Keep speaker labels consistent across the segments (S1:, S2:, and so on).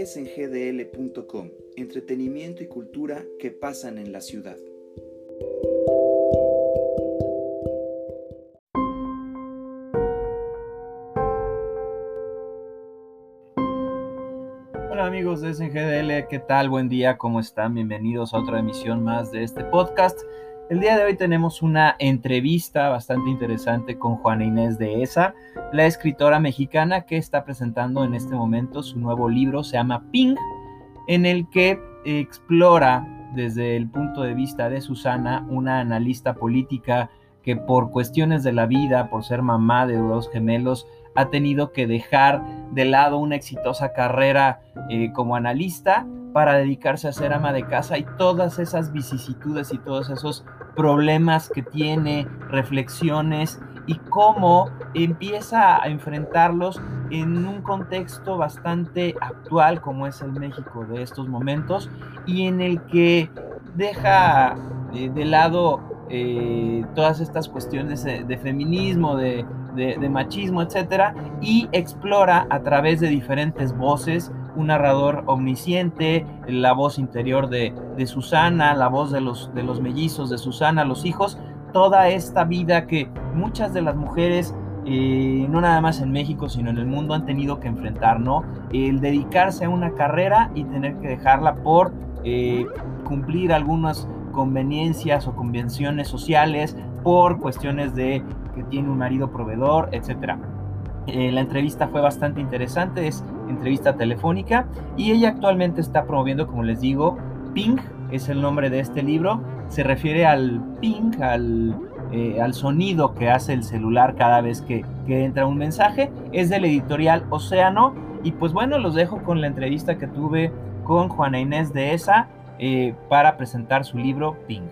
S1: es en gdl.com, entretenimiento y cultura que pasan en la ciudad.
S2: Hola amigos de SNGDL, ¿qué tal? Buen día, ¿cómo están? Bienvenidos a otra emisión más de este podcast. El día de hoy tenemos una entrevista bastante interesante con Juana Inés de ESA, la escritora mexicana que está presentando en este momento su nuevo libro, se llama Ping, en el que explora desde el punto de vista de Susana, una analista política que por cuestiones de la vida, por ser mamá de dos gemelos, ha tenido que dejar de lado una exitosa carrera eh, como analista para dedicarse a ser ama de casa y todas esas vicisitudes y todos esos problemas que tiene, reflexiones y cómo empieza a enfrentarlos en un contexto bastante actual como es el México de estos momentos y en el que deja eh, de lado eh, todas estas cuestiones de, feminismo, de, de, machismo, etcétera, y explora a través de diferentes voces un narrador omnisciente, la voz interior de, Susana, la voz de los, de los mellizos de Susana, los hijos, toda esta vida que muchas de las mujeres, eh, no nada más en México, sino en el mundo, han tenido que enfrentar, ¿no? El dedicarse a una carrera y tener que dejarla por eh, cumplir algunas conveniencias o convenciones sociales, por cuestiones de que tiene un marido proveedor, etcétera. Eh, la entrevista fue bastante interesante, es entrevista telefónica y ella actualmente está promoviendo, como les digo, Ping, es el nombre de este libro, se refiere al ping, al, eh, al sonido que hace el celular cada vez que, que entra un mensaje, es del editorial Océano y pues bueno, los dejo con la entrevista que tuve con Juana Inés de ESA eh, para presentar su libro Ping.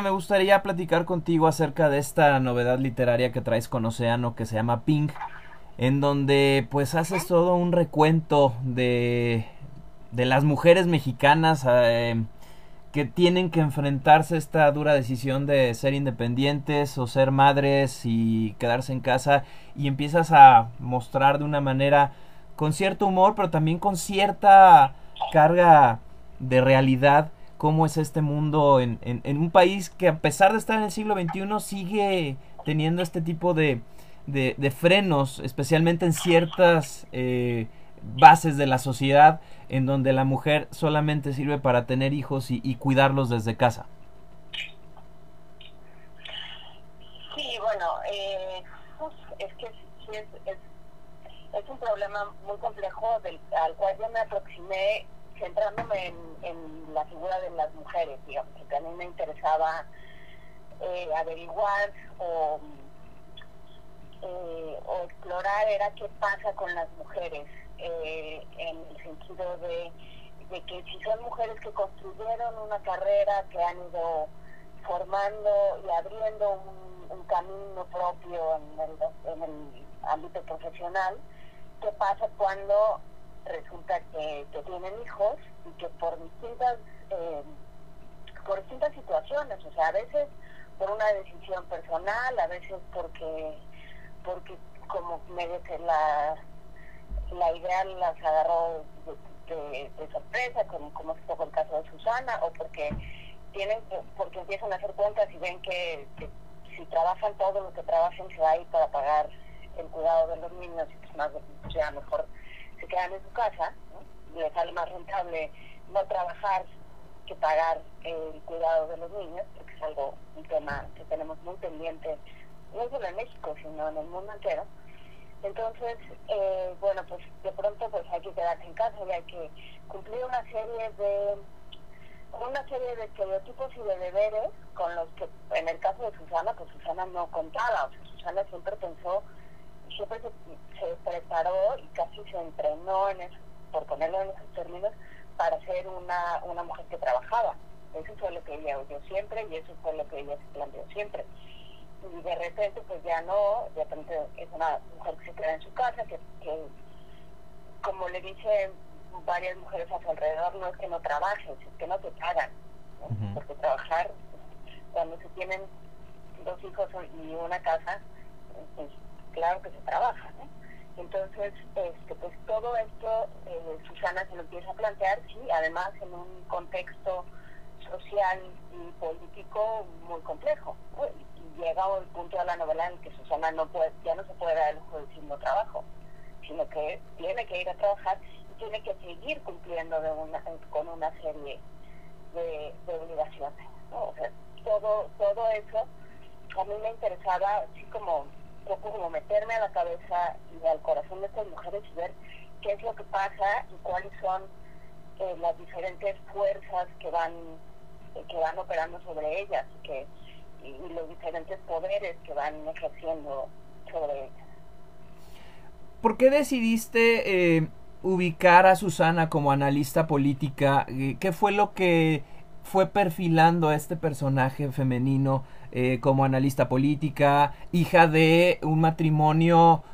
S2: Me gustaría platicar contigo acerca de esta novedad literaria que traes con Océano que se llama Pink, en donde pues haces todo un recuento de, de las mujeres mexicanas eh, que tienen que enfrentarse a esta dura decisión de ser independientes o ser madres y quedarse en casa y empiezas a mostrar de una manera con cierto humor pero también con cierta carga de realidad cómo es este mundo en, un país que a pesar de estar en el siglo XXI sigue teniendo este tipo de, frenos, especialmente en ciertas eh, bases de la sociedad en donde la mujer solamente sirve para tener hijos y, cuidarlos desde casa.
S3: Sí, bueno, eh, es que es, es, un problema muy complejo del, al cual yo me aproximé centrándome en, la figura de las mujeres, digamos, que a mí me interesaba eh, averiguar o, eh, o, explorar era qué pasa con las mujeres, eh, en el sentido de, que si son mujeres que construyeron una carrera, que han ido formando y abriendo un, camino propio en el ámbito profesional, qué pasa cuando resulta que, tienen hijos y que por distintas eh, por distintas situaciones, o sea, a veces por una decisión personal, a veces porque porque como que la la idea las agarró de, sorpresa, como, como fue el caso de Susana, o porque tienen porque empiezan a hacer cuentas y ven que, si trabajan todo lo que trabajen se va a ir para pagar el cuidado de los niños y pues más sea mejor se quedan en su casa, ¿no? les sale más rentable no trabajar que pagar el cuidado de los niños, porque es algo, un tema que tenemos muy pendiente, no solo en México, sino en el mundo entero. Entonces, eh, bueno, pues de pronto pues hay que quedarse en casa y hay que cumplir una serie de una serie de estereotipos y de deberes con los que, en el caso de Susana, pues Susana no contaba, o sea, Susana siempre pensó siempre se, preparó y casi se entrenó, en por ponerlo en esos términos, para ser una, una mujer que trabajaba. Eso fue lo que ella oyó siempre y eso fue lo que ella se planteó siempre. Y de repente, pues ya no, de repente es una mujer que se queda en su casa, que, que como le dicen varias mujeres a su alrededor, no es que no trabajes, es que no te pagan. Porque trabajar, cuando se tienen dos hijos y una casa, pues claro que se trabaja, ¿no? Entonces, este, pues todo esto eh, Susana se lo empieza a plantear, sí, además en un contexto social y político muy complejo. Y llega el punto de la novela en que Susana no puede, ya no se puede dar el lujo de decir no trabajo, sino que tiene que ir a trabajar y tiene que seguir cumpliendo de una, con una serie de, obligaciones. O sea, todo, todo eso a mí me interesaba así como poco como meterme a la cabeza y al corazón de estas mujeres y ver qué es lo que pasa y cuáles son eh, las diferentes fuerzas que van que van operando sobre ellas y los diferentes poderes que van ejerciendo sobre ellas.
S2: ¿Por qué decidiste eh, ubicar a Susana como analista política? Eh, ¿Qué fue lo que fue perfilando a este personaje femenino eh, como analista política, hija de un matrimonio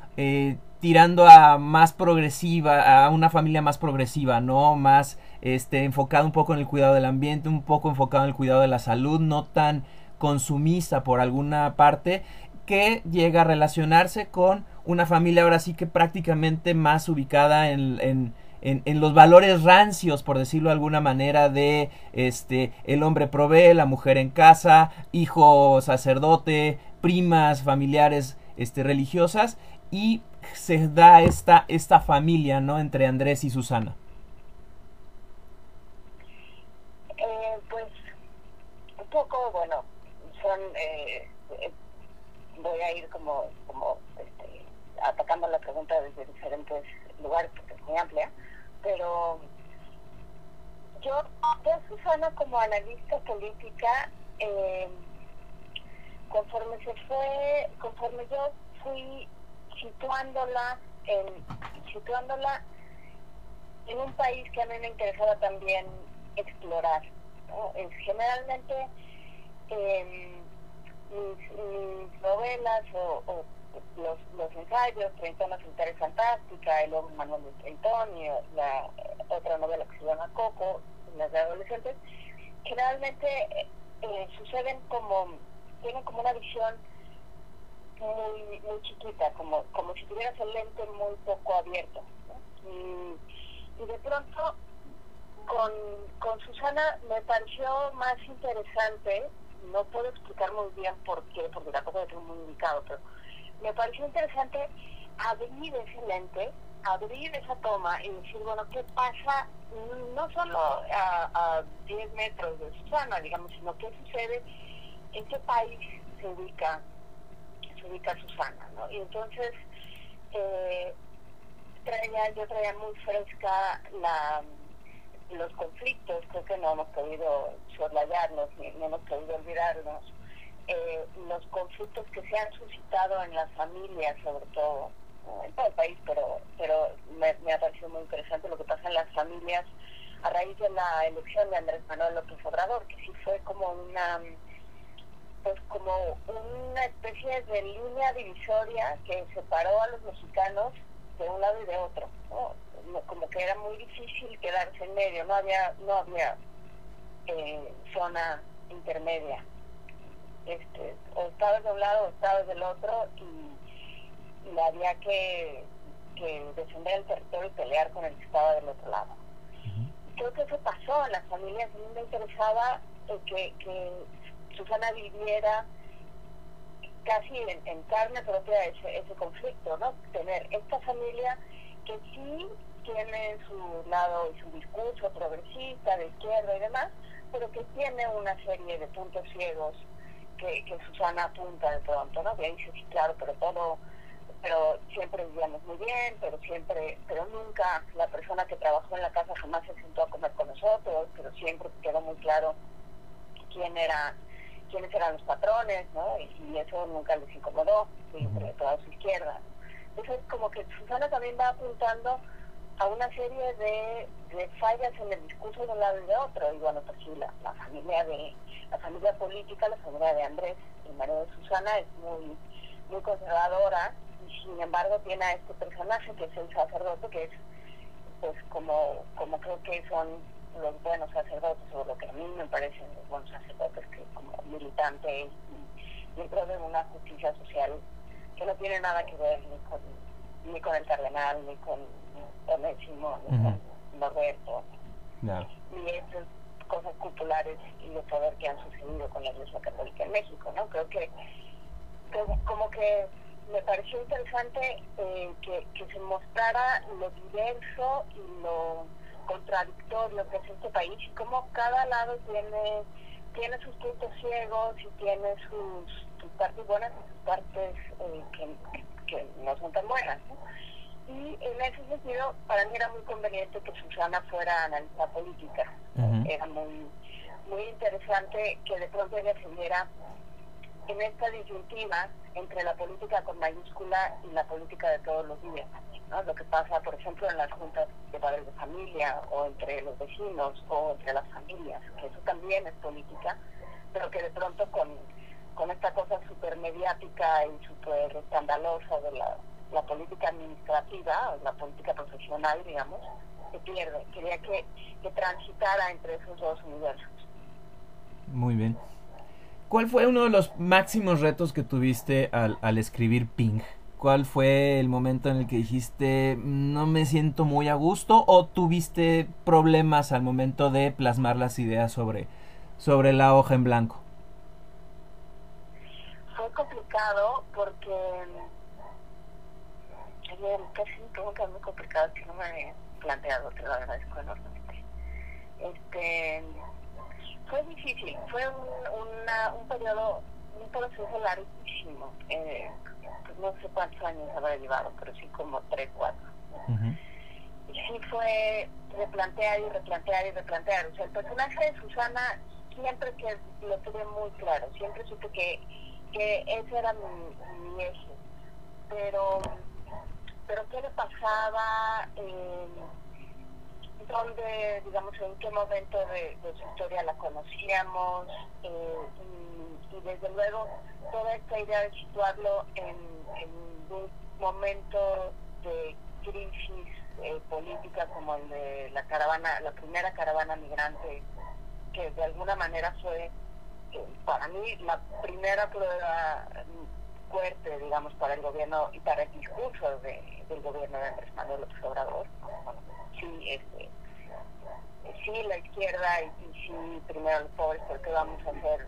S2: tirando a más progresiva, a una familia más progresiva, ¿no? Más este, enfocado un poco en el cuidado del ambiente, un poco enfocado en el cuidado de la salud, no tan consumista por alguna parte, que llega a relacionarse con una familia ahora sí que prácticamente más ubicada en, en, los valores rancios, por decirlo de alguna manera, de este el hombre provee, la mujer en casa, hijo sacerdote, primas, familiares este, religiosas, y se da esta, esta familia, ¿no? Entre Andrés y Susana.
S3: Eh, pues un poco, bueno, son, eh, eh, voy a ir como, como este, atacando la pregunta desde diferentes lugares porque es muy amplia, pero yo a Susana como analista política conforme se fue, conforme yo fui situándola en, situándola en un país que a mí me interesaba también explorar. generalmente em, mis, novelas o, los, los ensayos, Treintonas Interés Fantástica, el hombre Manuel de Treintón y la otra novela que se llama Coco, las de adolescentes, generalmente eh, suceden como, tienen como una visión muy, muy chiquita, como, como si tuvieras el lente muy poco abierto. Y, de pronto con, con Susana me pareció más interesante, no puedo explicar muy bien por qué, porque tampoco tengo muy indicado, pero me pareció interesante abrir ese lente, abrir esa toma y decir, bueno, ¿qué pasa no solo a, a 10 metros de Susana, digamos, sino qué sucede, en qué país se ubica se ubica Susana, ¿no? Y entonces eh, traía, yo traía muy fresca la, los conflictos, creo que no hemos podido soslayarnos ni, no hemos podido olvidarnos, eh, los conflictos que se han suscitado en las familias, sobre todo, en todo el país, pero, pero me, me ha parecido muy interesante lo que pasa en las familias a raíz de la elección de Andrés Manuel López Obrador, que sí fue como una pues como una especie de línea divisoria que separó a los mexicanos de un lado y de otro, como que era muy difícil quedarse en medio, no había, no había eh, zona intermedia. Este, o estabas de un lado o estabas del otro y, y había que, que, defender el territorio y pelear con el que estaba del otro lado. Creo que eso pasó en las familias, a mí me interesaba eh, que, que Susana viviera casi en, carne propia ese, ese conflicto, ¿no? Tener esta familia que sí tiene su lado y su discurso progresista, de izquierda y demás, pero que tiene una serie de puntos ciegos que, que Susana apunta de pronto, ¿no? Que dice, sí, claro, pero todo, pero siempre vivíamos muy bien, pero siempre, pero nunca la persona que trabajó en la casa jamás se sentó a comer con nosotros, pero siempre quedó muy claro quién era quiénes eran los patrones, ¿no? Y, eso nunca les incomodó, sobre todo a su izquierda. Entonces, como que Susana también va apuntando a una serie de, fallas en el discurso de un lado y de otro. Y bueno, pues sí, la, familia de la familia política, la familia de Andrés y María de Susana es muy, muy conservadora y sin embargo tiene a este personaje que es el sacerdote, que es pues como, como creo que son los buenos sacerdotes, o lo que a mí me parecen los buenos sacerdotes, que como militante y dentro de una justicia social que no tiene nada que ver ni con, ni con el cardenal, ni con Onésimo, ni con Norberto, ni esas cosas culturales y de poder que han sucedido con la Iglesia Católica en México, ¿no? Creo que, como que me pareció interesante eh, que, que se mostrara lo diverso y lo contradictorio que es este país y cómo cada lado tiene tiene sus puntos ciegos y tiene sus, sus partes buenas y sus partes eh, que, que, no son tan buenas. Y en ese sentido, para mí era muy conveniente que Susana fuera analista política. Era muy, muy interesante que de pronto ella se viera en esta disyuntiva entre la política con mayúscula y la política de todos los días. ¿no? Lo que pasa, por ejemplo, en las juntas de padres de familia o entre los vecinos o entre las familias, que eso también es política, pero que de pronto con, con esta cosa súper mediática y súper escandalosa de la, la política administrativa, la política profesional, digamos, se pierde. Quería que, que transitara entre esos dos universos.
S2: Muy bien. ¿Cuál fue uno de los máximos retos que tuviste al, al escribir Ping? ¿Cuál fue el momento en el que dijiste no me siento muy a gusto o tuviste problemas al momento de plasmar las ideas sobre, sobre la hoja en blanco?
S3: Fue complicado porque casi todo que es muy complicado que no me había planteado, te lo agradezco enormemente. Este, fue difícil, fue un, una, un periodo, un proceso larguísimo. Eh, pues no sé cuántos años habrá llevado, pero sí como tres, cuatro. Y sí fue replantear y replantear y replantear. O sea, el personaje de Susana siempre que lo tuve muy claro, siempre supe que, que ese era mi, mi eje. Pero, pero ¿qué le pasaba? Eh, ¿Dónde, digamos, en qué momento de, su historia la conocíamos? Eh, y, desde luego toda esta idea de situarlo en en un momento de crisis eh, política como el de la caravana, la primera caravana migrante, que de alguna manera fue eh, para mí la primera prueba fuerte, digamos, para el gobierno y para el discurso de, del gobierno de Andrés Manuel López Obrador. Sí, este, sí, la izquierda y, y sí, primero los pobres, porque vamos a hacer,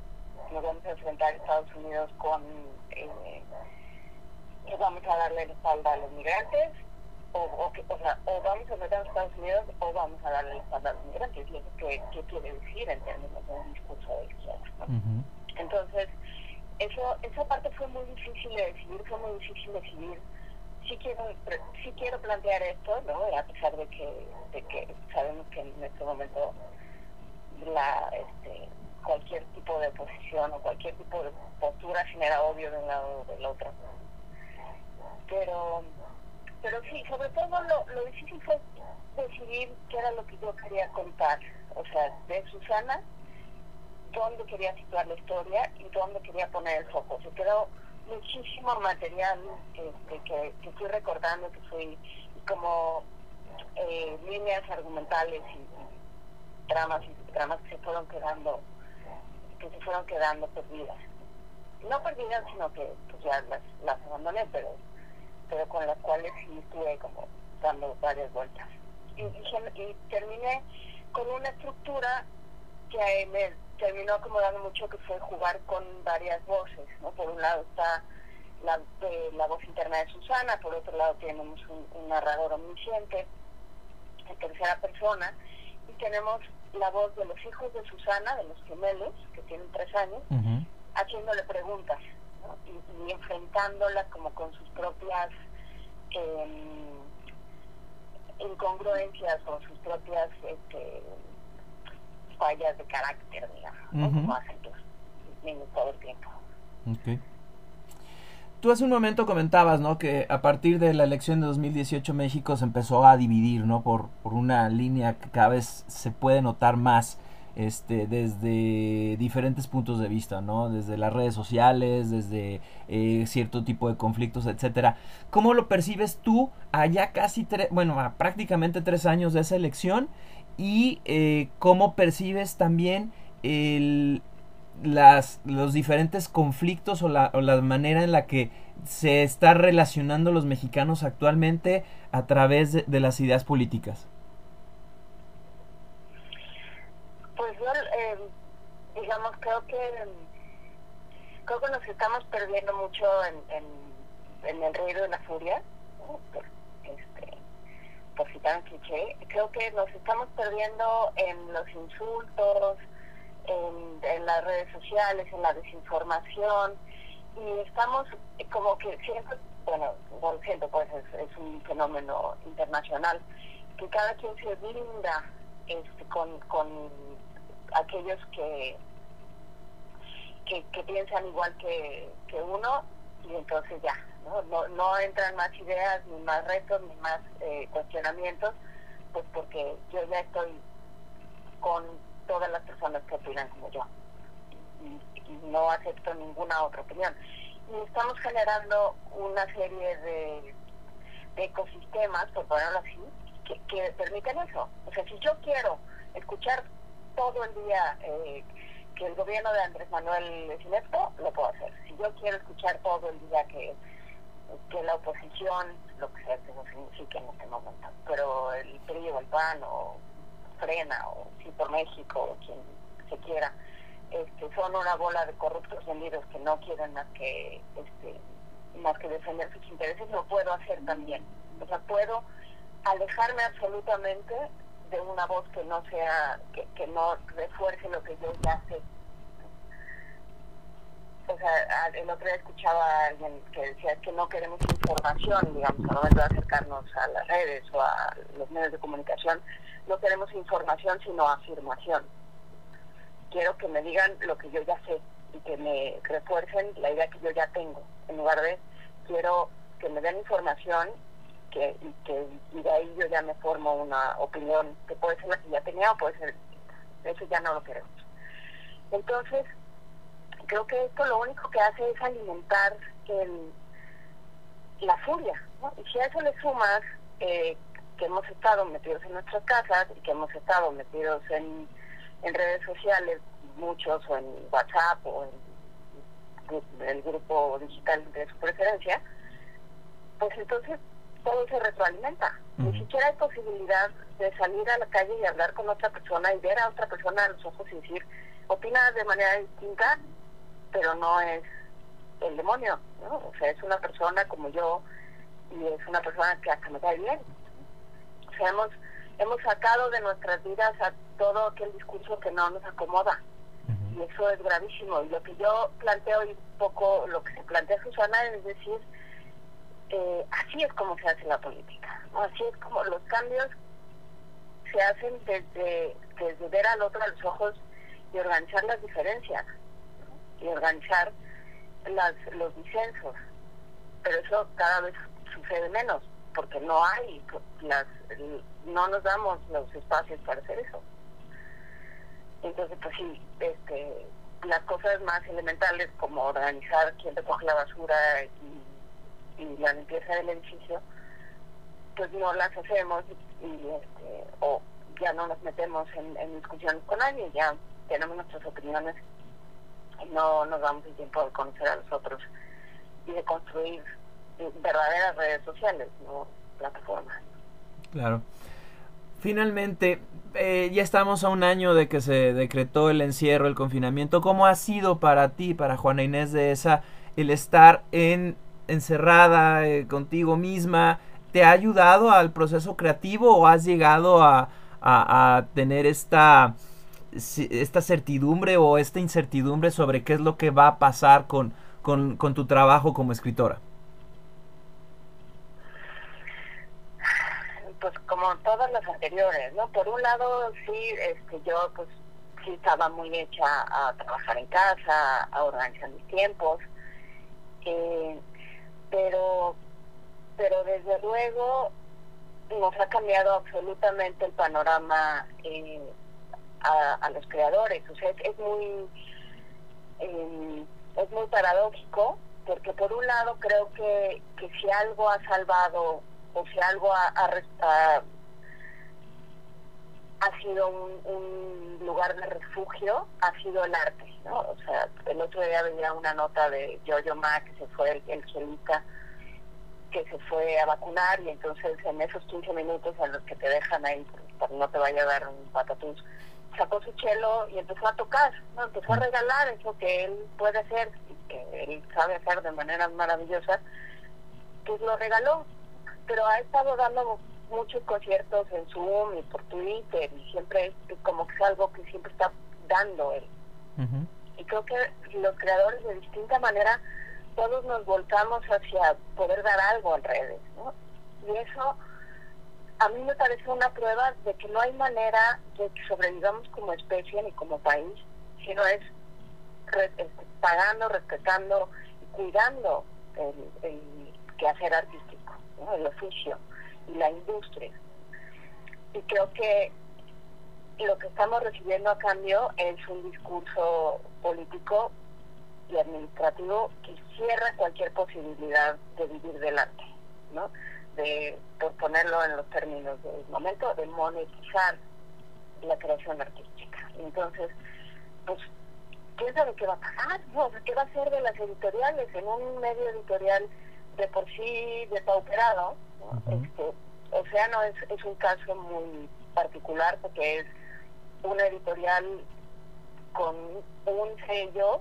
S3: nos vamos a enfrentar a Estados Unidos con eh, que vamos a darle la espalda a los migrantes, o, o, que, o, sea, o vamos a meter a Estados Unidos o vamos a darle la espalda a los migrantes, y eso que, que quiere decir en términos de un discurso de izquierda. ¿no? Uh -huh. Entonces, eso, esa parte fue muy difícil de decidir, fue muy difícil decidir si quiero, si quiero plantear esto, ¿no? a pesar de que, de que sabemos que en este momento la este, cualquier tipo de oposición o cualquier tipo de postura genera obvio de un lado o del otro pero pero sí, sobre todo lo, lo difícil fue decidir qué era lo que yo quería contar, o sea, de Susana, dónde quería situar la historia y dónde quería poner el foco. Se quedó muchísimo material que, que fui recordando, que fui como eh, líneas argumentales y, dramas y dramas que se fueron quedando que se fueron quedando perdidas. No perdidas, sino que pues ya las, las abandoné, pero pero con las cuales sí estuve como dando varias vueltas. Y, terminé con una estructura que me terminó acomodando mucho, que fue jugar con varias voces. ¿no? Por un lado está la, eh, la voz interna de Susana, por otro lado tenemos un, un narrador omnisciente en tercera persona, y tenemos la voz de los hijos de Susana, de los gemelos, que tienen tres años, uh -huh. haciéndole preguntas ¿no? y, y, enfrentándola como con sus propias eh, incongruencias o sus propias este, fallas de carácter, digamos, uh -huh. como hacen los niños todo el tiempo.
S2: Okay. Tú hace un momento comentabas, ¿no? Que a partir de la elección de 2018 México se empezó a dividir, ¿no? Por, por una línea que cada vez se puede notar más este, desde diferentes puntos de vista, ¿no? Desde las redes sociales, desde eh, cierto tipo de conflictos, etcétera. ¿Cómo lo percibes tú allá casi, tres, bueno, a prácticamente tres años de esa elección? Y eh, cómo percibes también el, las, los diferentes conflictos o la, o la manera en la que se está relacionando los mexicanos actualmente a través de, las ideas políticas?
S3: Pues yo, eh, digamos, creo que creo que nos estamos perdiendo mucho en, en, en el ruido de la furia. Por, citar un cliché. Creo que nos estamos perdiendo en los insultos, en, las redes sociales, en la desinformación y estamos como que siempre, bueno, no lo siento, pues es, es, un fenómeno internacional, que cada quien se brinda este, con, con aquellos que, que, que piensan igual que, que, uno y entonces ya, ¿no? No, entran más ideas, ni más retos, ni más eh, cuestionamientos, pues porque yo ya estoy con todas las personas que opinan como yo no acepto ninguna otra opinión. Y estamos generando una serie de, de ecosistemas, por ponerlo así, que, que, permiten eso. O sea, si yo quiero escuchar todo el día eh, que el gobierno de Andrés Manuel es inepto, lo puedo hacer. Si yo quiero escuchar todo el día que, que la oposición, lo que sea que eso signifique en este momento, pero el PRI o el PAN o Frena o Sí por México o quien se quiera, este, son una bola de corruptos vendidos que no quieren más que este, más que defender sus intereses, lo puedo hacer también. O sea, puedo alejarme absolutamente de una voz que no sea, que, que no refuerce lo que yo ya sé. O sea, el otro día escuchaba a alguien que decía que no queremos información, digamos, al momento de acercarnos a las redes o a los medios de comunicación, no queremos información, sino afirmación quiero que me digan lo que yo ya sé y que me refuercen la idea que yo ya tengo, en lugar de quiero que me den información que, y que y de ahí yo ya me formo una opinión que puede ser la que ya tenía o puede ser, eso ya no lo queremos. Entonces, creo que esto lo único que hace es alimentar el, la furia, ¿no? Y si a eso le sumas eh, que hemos estado metidos en nuestras casas y que hemos estado metidos en en redes sociales, muchos o en WhatsApp o en el grupo digital de su preferencia, pues entonces todo se retroalimenta. Ni siquiera hay posibilidad de salir a la calle y hablar con otra persona y ver a otra persona a los ojos y decir, opina de manera distinta, pero no es el demonio, ¿no? O sea, es una persona como yo y es una persona que hasta me cae bien. O sea, hemos hemos sacado de nuestras vidas a todo aquel discurso que no nos acomoda. Y eso es gravísimo. Y lo que yo planteo y un poco lo que se plantea Susana es decir, eh, así es como se hace la política. ¿no? Así es como los cambios se hacen desde, desde ver al otro a los ojos y organizar las diferencias. Y organizar las, los disensos. Pero eso cada vez sucede menos porque no hay las no nos damos los espacios para hacer eso entonces pues sí este las cosas más elementales como organizar quién recoge la basura y, la limpieza del edificio pues no las hacemos y, este o ya no nos metemos en, en discusiones con nadie ya tenemos nuestras opiniones no nos damos el tiempo de conocer a los otros y de construir verdaderas redes sociales, no plataformas.
S2: Claro. Finalmente, eh, ya estamos a un año de que se decretó el encierro, el confinamiento. ¿Cómo ha sido para ti, para Juana Inés de esa, el estar en encerrada eh, contigo misma? ¿Te ha ayudado al proceso creativo o has llegado a, a, a tener esta, esta certidumbre o esta incertidumbre sobre qué es lo que va a pasar con, con, tu trabajo como escritora?
S3: pues como todas las anteriores, ¿no? Por un lado, sí, este, yo pues sí estaba muy hecha a trabajar en casa, a organizar mis tiempos, eh, pero, pero desde luego nos ha cambiado absolutamente el panorama eh, a, a, los creadores, o sea, es, muy eh, es muy paradójico porque por un lado creo que, que si algo ha salvado o si algo ha, ha, sido un, lugar de refugio, ha sido el arte, ¿no? O sea, el otro día venía una nota de Jojo Ma, que se fue el, el que se fue a vacunar y entonces en esos 15 minutos en los que te dejan ahí para no te vaya a dar un patatús, sacó su chelo y empezó a tocar, ¿no? Empezó a regalar eso que él puede hacer y que él sabe hacer de manera maravillosa, pues lo regaló, pero ha estado dando muchos conciertos en Zoom y por Twitter y siempre es como que es algo que siempre está dando él. Y creo que los creadores de distinta manera todos nos volcamos hacia poder dar algo en redes, ¿no? Y eso a mí me parece una prueba de que no hay manera de que sobrevivamos como especie ni como país, sino es este, pagando, respetando y cuidando el, quehacer artístico, el oficio y la industria. Y creo que lo que estamos recibiendo a cambio es un discurso político y administrativo que cierra cualquier posibilidad de vivir del arte, ¿no? De, por ponerlo en los términos del momento, de monetizar la creación artística. Entonces, pues, ¿quién sabe qué va a pasar? No, ¿Qué va a ser de las editoriales? En un medio editorial de por sí depauperado, ¿no? este, Océano es, es un caso muy particular porque es una editorial con un sello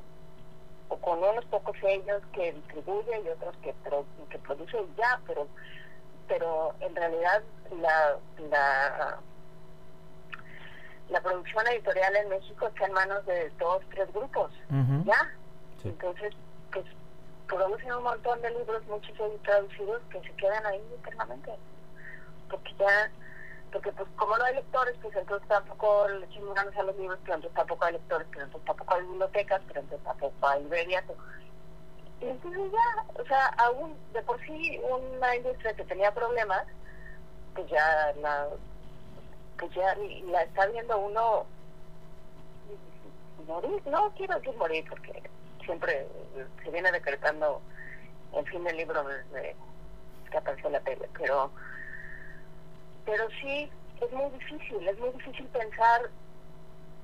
S3: o con unos pocos sellos que distribuye y otros que, pro, que produce ya, pero pero en realidad la, la la producción editorial en México está en manos de dos, tres grupos, ya. Entonces, pues producen un montón de libros, muchos traducidos, que se quedan ahí eternamente. Porque ya porque pues como no hay lectores, pues entonces tampoco le ganas a los libros, pero entonces tampoco hay lectores, pero entonces tampoco hay bibliotecas, pero entonces tampoco hay librerías. Y entonces ya, o sea, aún de por sí una industria que tenía problemas, pues ya la, pues ya la está viendo uno morir, no quiero decir morir porque siempre se viene decretando el fin del libro desde que apareció la tele, pero pero sí es muy difícil, es muy difícil pensar,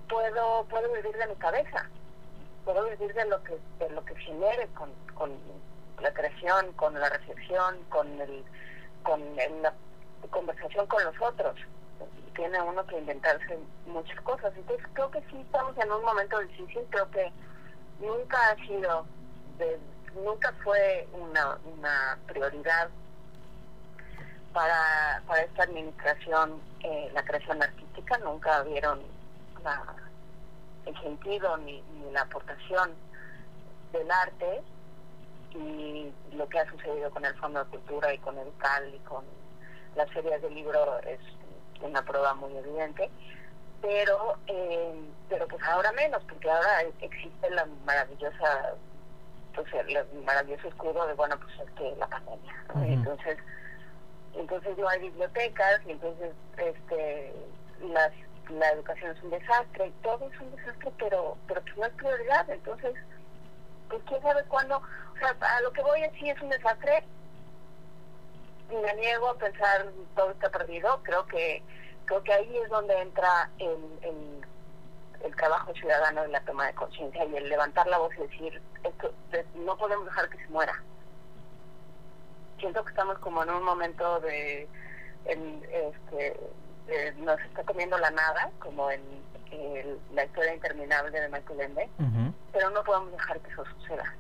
S3: puedo puedo vivir de mi cabeza, puedo vivir de lo que de lo que genere con, con la creación, con la reflexión, con el con la conversación con los otros. Tiene uno que inventarse muchas cosas. Entonces creo que sí estamos en un momento difícil, creo que nunca ha sido, nunca fue una, una prioridad para, para esta administración eh, la creación artística, nunca vieron la, el sentido ni la aportación del arte y lo que ha sucedido con el Fondo de Cultura y con el CAL y con las ferias de libro es una prueba muy evidente pero eh, pero pues ahora menos porque ahora existe la maravillosa pues el, maravilloso escudo de bueno pues es que la pandemia entonces entonces no hay bibliotecas y entonces este las la educación es un desastre y todo es un desastre pero pero pues no es prioridad entonces pues quién sabe cuándo o sea a lo que voy a decir es un desastre. Me niego a pensar todo está perdido. Creo que creo que ahí es donde entra el, el, el trabajo ciudadano de la toma de conciencia y el levantar la voz y decir esto no podemos dejar que se muera siento que estamos como en un momento de, este, nos está comiendo la nada, como en, la historia interminable de Michael Ende, pero no podemos dejar que eso suceda.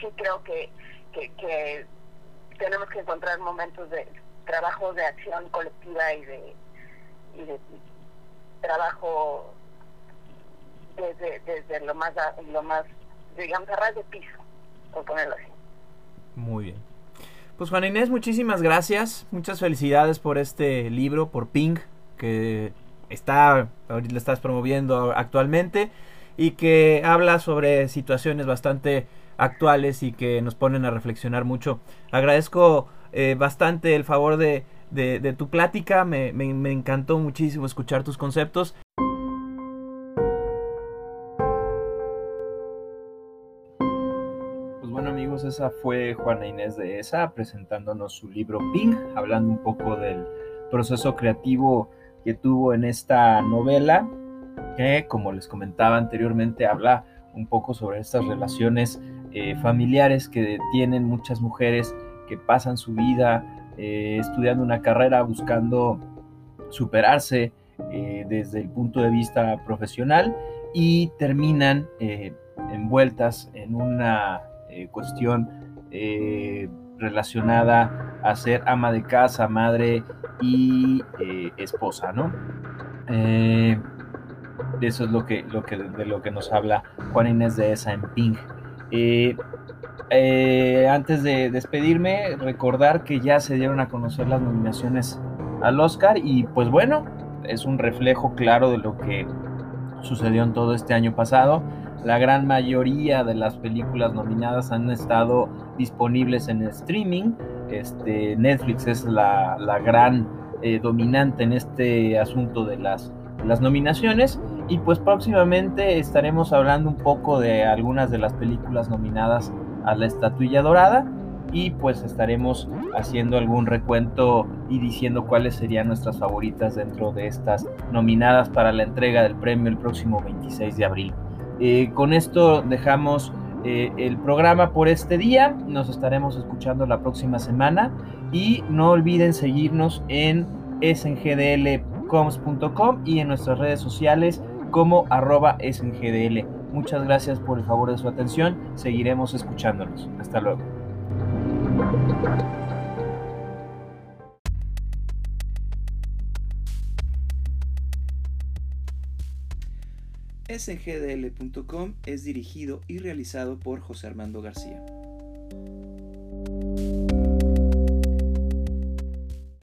S3: Sí creo que, que, que tenemos que encontrar momentos de trabajo de acción colectiva y de, y de trabajo desde, desde lo más lo más digamos a ras de piso por ponerlo así
S2: muy bien. Pues Juan Inés, muchísimas gracias. Muchas felicidades por este libro, por Ping, que está, ahorita lo estás promoviendo actualmente y que habla sobre situaciones bastante actuales y que nos ponen a reflexionar mucho. Agradezco eh, bastante el favor de, de, tu plática, me, me, encantó muchísimo escuchar tus conceptos. esa fue Juana Inés de Esa presentándonos su libro Ping, hablando un poco del proceso creativo que tuvo en esta novela, que como les comentaba anteriormente, habla un poco sobre estas relaciones eh, familiares que tienen muchas mujeres que pasan su vida eh, estudiando una carrera, buscando superarse eh, desde el punto de vista profesional y terminan envueltas en una cuestión relacionada a ser ama de casa, madre y esposa, ¿no? eso es lo que, lo que, de lo que nos habla Juan Inés de esa en Ping. Eh, eh, antes de despedirme, recordar que ya se dieron a conocer las nominaciones al Oscar y pues bueno, es un reflejo claro de lo que sucedió en todo este año pasado. La gran mayoría de las películas nominadas han estado disponibles en streaming. Este, Netflix es la, gran eh, dominante en este asunto de las, las nominaciones y pues próximamente estaremos hablando un poco de algunas de las películas nominadas a la estatuilla dorada y pues estaremos haciendo algún recuento y diciendo cuáles serían nuestras favoritas dentro de estas nominadas para la entrega del premio el próximo 26 de abril. Eh, con esto dejamos eh, el programa por este día, nos estaremos escuchando la próxima semana y no olviden seguirnos en sngdlcoms.com y en nuestras redes sociales como arroba SNGDL. Muchas gracias por el favor de su atención. Seguiremos escuchándonos. Hasta luego.
S1: SNGDL.com es dirigido y realizado por José Armando García.